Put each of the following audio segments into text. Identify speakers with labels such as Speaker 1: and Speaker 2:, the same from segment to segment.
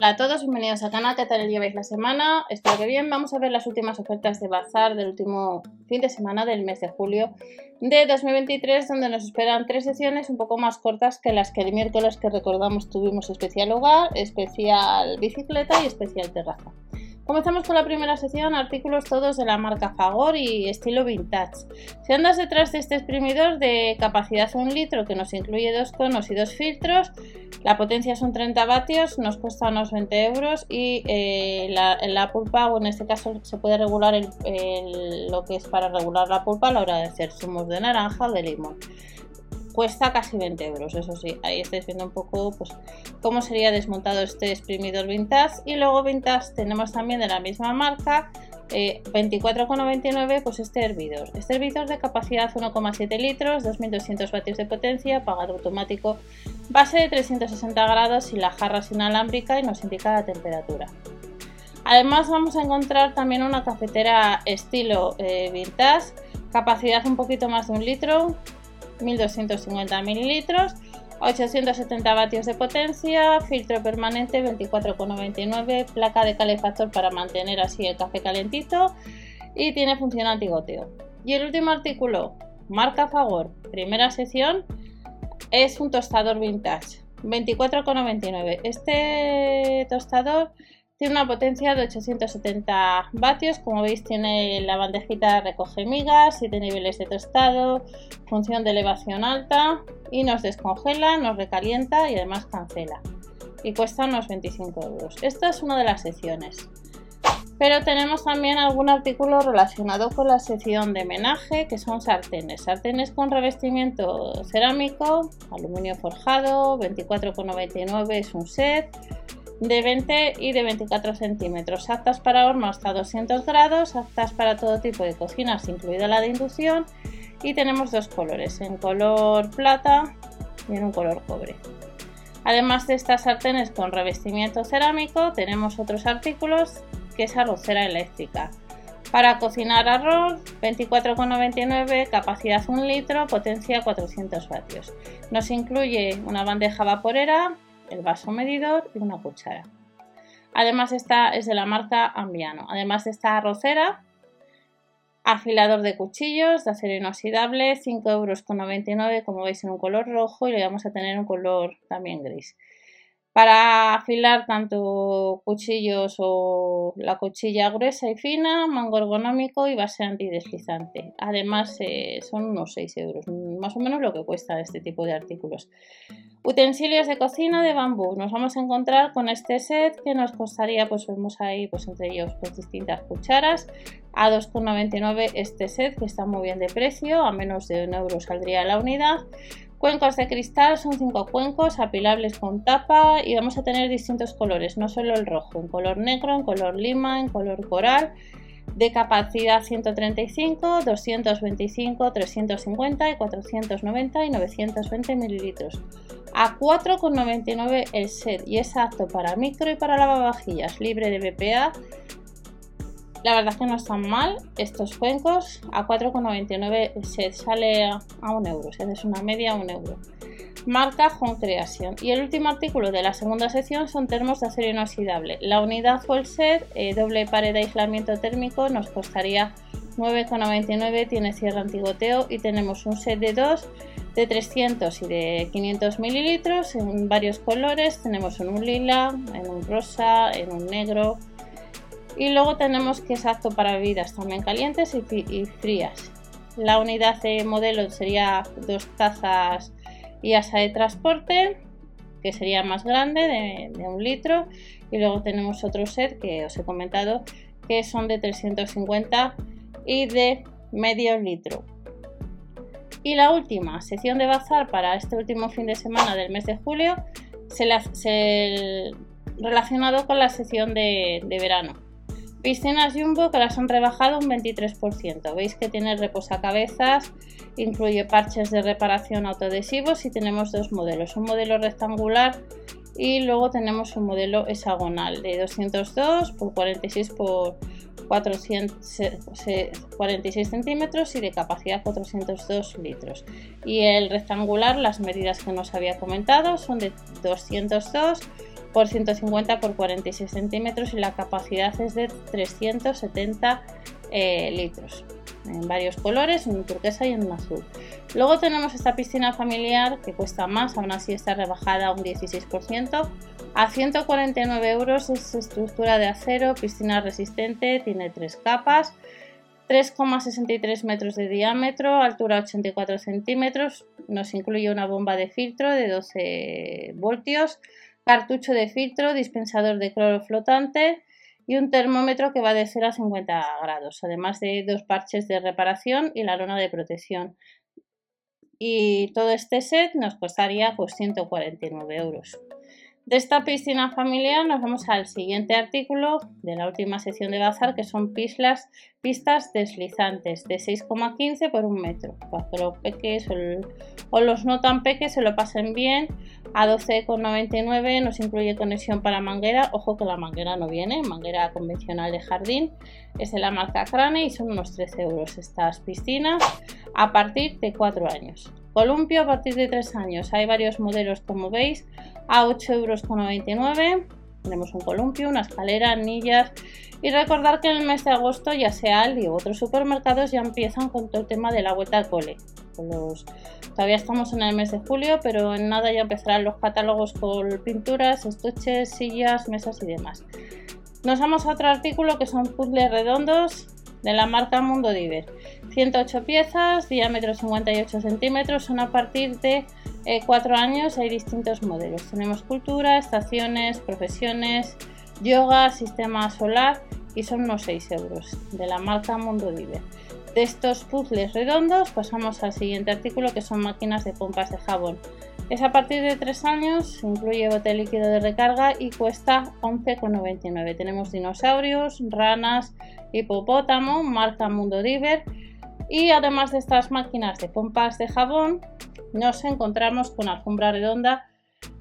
Speaker 1: Hola a todos, bienvenidos al canal, ¿qué tal lleváis la semana? Espero que bien, vamos a ver las últimas ofertas de Bazar del último fin de semana del mes de julio de 2023 donde nos esperan tres sesiones un poco más cortas que las que el miércoles que recordamos tuvimos especial hogar, especial bicicleta y especial terraza. Comenzamos con la primera sección, artículos todos de la marca Fagor y estilo vintage. Si andas detrás de este exprimidor de capacidad 1 litro que nos incluye dos conos y dos filtros, la potencia son 30 vatios, nos cuesta unos 20 euros y eh, la, pulpa, o en este caso se puede regular lo que es para regular la pulpa a la hora de hacer zumos de naranja o de limón cuesta casi 20 euros, eso sí, ahí estáis viendo un poco pues cómo sería desmontado este exprimidor vintage. Y luego vintage tenemos también de la misma marca 24,99 eh, pues este hervidor, este hervidor de capacidad 1,7 litros, 2200 vatios de potencia, apagado automático, base de 360 grados y la jarra inalámbrica y nos indica la temperatura. Además vamos a encontrar también una cafetera estilo eh, vintage, capacidad un poquito más de un litro, 1250 mililitros, 870 vatios de potencia, filtro permanente 24,99, placa de calefactor para mantener así el café calentito y tiene función antigoteo. Y el último artículo, marca Fagor, primera sección, es un tostador vintage, 24,99. Este tostador tiene una potencia de 870 vatios, como veis tiene la bandejita recoge migas, 7 niveles de tostado, función de elevación alta y nos descongela, nos recalienta y además cancela. Y cuesta unos 25 euros. Esta es una de las secciones. Pero tenemos también algún artículo relacionado con la sección de menaje, que son sartenes. Sartenes con revestimiento cerámico, aluminio forjado, 24,99 es un set de 20 y de 24 centímetros, aptas para horno hasta 200 grados, aptas para todo tipo de cocinas, incluida la de inducción, y tenemos dos colores, en color plata y en un color cobre. Además de estas sartenes con revestimiento cerámico, tenemos otros artículos que es arrocera eléctrica. Para cocinar arroz, 24,99, capacidad 1 litro, potencia 400 vatios. Nos incluye una bandeja vaporera, el vaso medidor y una cuchara. Además esta es de la marca Ambiano. Además de esta arrocera, afilador de cuchillos de acero inoxidable, 5,99 euros como veis en un color rojo y le vamos a tener un color también gris. Para afilar tanto cuchillos o la cuchilla gruesa y fina, mango ergonómico y base antideslizante. Además eh, son unos 6 euros, más o menos lo que cuesta este tipo de artículos. Utensilios de cocina de bambú. Nos vamos a encontrar con este set que nos costaría, pues vemos ahí, pues entre ellos, pues distintas cucharas. A 2,99 este set que está muy bien de precio, a menos de un euro saldría la unidad. Cuencos de cristal son 5 cuencos apilables con tapa y vamos a tener distintos colores, no solo el rojo, en color negro, en color lima, en color coral de capacidad 135, 225, 350 y 490 y 920 mililitros. A 4,99 el set y es apto para micro y para lavavajillas, libre de BPA. La verdad es que no están mal estos cuencos. A 4,99 el set sale a 1 euro, si haces una media a 1 euro marca Home Creation. Y el último artículo de la segunda sección son termos de acero inoxidable. La unidad full set, eh, doble pared de aislamiento térmico, nos costaría 9,99, tiene cierre antigoteo y tenemos un set de dos de 300 y de 500 mililitros en varios colores. Tenemos en un lila, en un rosa, en un negro. Y luego tenemos que es apto para bebidas también calientes y frías. La unidad de modelo sería dos tazas y asa de transporte que sería más grande de, un litro y luego tenemos otro set que os he comentado que son de 350 y de medio litro. Y la última sección de bazar para este último fin de semana del mes de julio se, la, relacionado con la sección de verano Piscinas Jumbo que las han rebajado un 23%. Veis que tiene reposacabezas, incluye parches de reparación autoadhesivos y tenemos dos modelos. Un modelo rectangular y luego tenemos un modelo hexagonal de 202 por 46 por 446 centímetros y de capacidad 402 litros. Y el rectangular, las medidas que nos había comentado son de 202 por 150 por 46 centímetros y la capacidad es de 370 eh, litros en varios colores, en turquesa y en un azul. Luego tenemos esta piscina familiar que cuesta más, aún así está rebajada un 16%. A 149 euros es estructura de acero, piscina resistente, tiene tres capas, 3,63 metros de diámetro, altura 84 centímetros, nos incluye una bomba de filtro de 12 voltios, cartucho de filtro, dispensador de cloro flotante, y un termómetro que va de 0 a 50 grados, además de dos parches de reparación y la lona de protección. Y todo este set nos costaría pues 149 euros. De esta piscina familiar nos vamos al siguiente artículo de la última sección de bazar que son pistas, pistas deslizantes de 6,15 por un metro para que los peques o, los no tan peques se lo pasen bien a 12,99 nos incluye conexión para manguera ojo que la manguera no viene manguera convencional de jardín es de la marca Crane y son unos 13 euros estas piscinas a partir de 4 años Columpio a partir de 3 años. Hay varios modelos como veis a 8,99 euros. Tenemos un columpio, una escalera, anillas. Y recordar que en el mes de agosto ya sea Aldi u otros supermercados ya empiezan con todo el tema de la vuelta al cole. Todavía estamos en el mes de julio, pero en nada ya empezarán los catálogos con pinturas, estuches, sillas, mesas y demás. Nos vamos a otro artículo que son puzzles redondos de la marca Mundo Diver. 108 piezas, diámetro 58 centímetros, son a partir de 4 eh, años, hay distintos modelos. Tenemos cultura, estaciones, profesiones, yoga, sistema solar y son unos 6 euros de la marca Mundo Diver. De estos puzzles redondos pasamos al siguiente artículo que son máquinas de pompas de jabón. Es a partir de 3 años, incluye bote líquido de recarga y cuesta 11,99. Tenemos dinosaurios, ranas, hipopótamo, marca Mundo Diver. Y además de estas máquinas de pompas de jabón, nos encontramos con alfombra redonda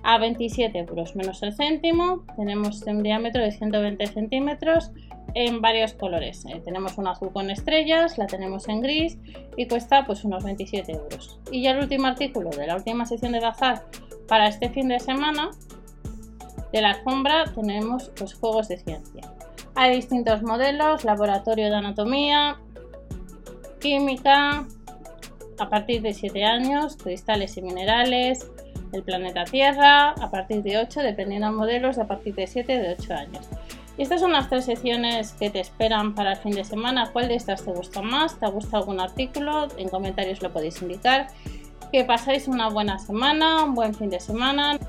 Speaker 1: a 27 euros menos el céntimo. Tenemos un diámetro de 120 centímetros en varios colores. Eh, tenemos un azul con estrellas, la tenemos en gris y cuesta pues unos 27 euros. Y ya el último artículo de la última sección de bazar para este fin de semana de la alfombra tenemos pues, juegos de ciencia. Hay distintos modelos, laboratorio de anatomía, química, a partir de 7 años, cristales y minerales, el planeta Tierra, a partir de 8, dependiendo de modelos, a partir de 7 de 8 años. Y estas son las tres secciones que te esperan para el fin de semana. ¿Cuál de estas te gusta más? ¿Te ha gustado algún artículo? En comentarios lo podéis indicar. Que pasáis una buena semana, un buen fin de semana.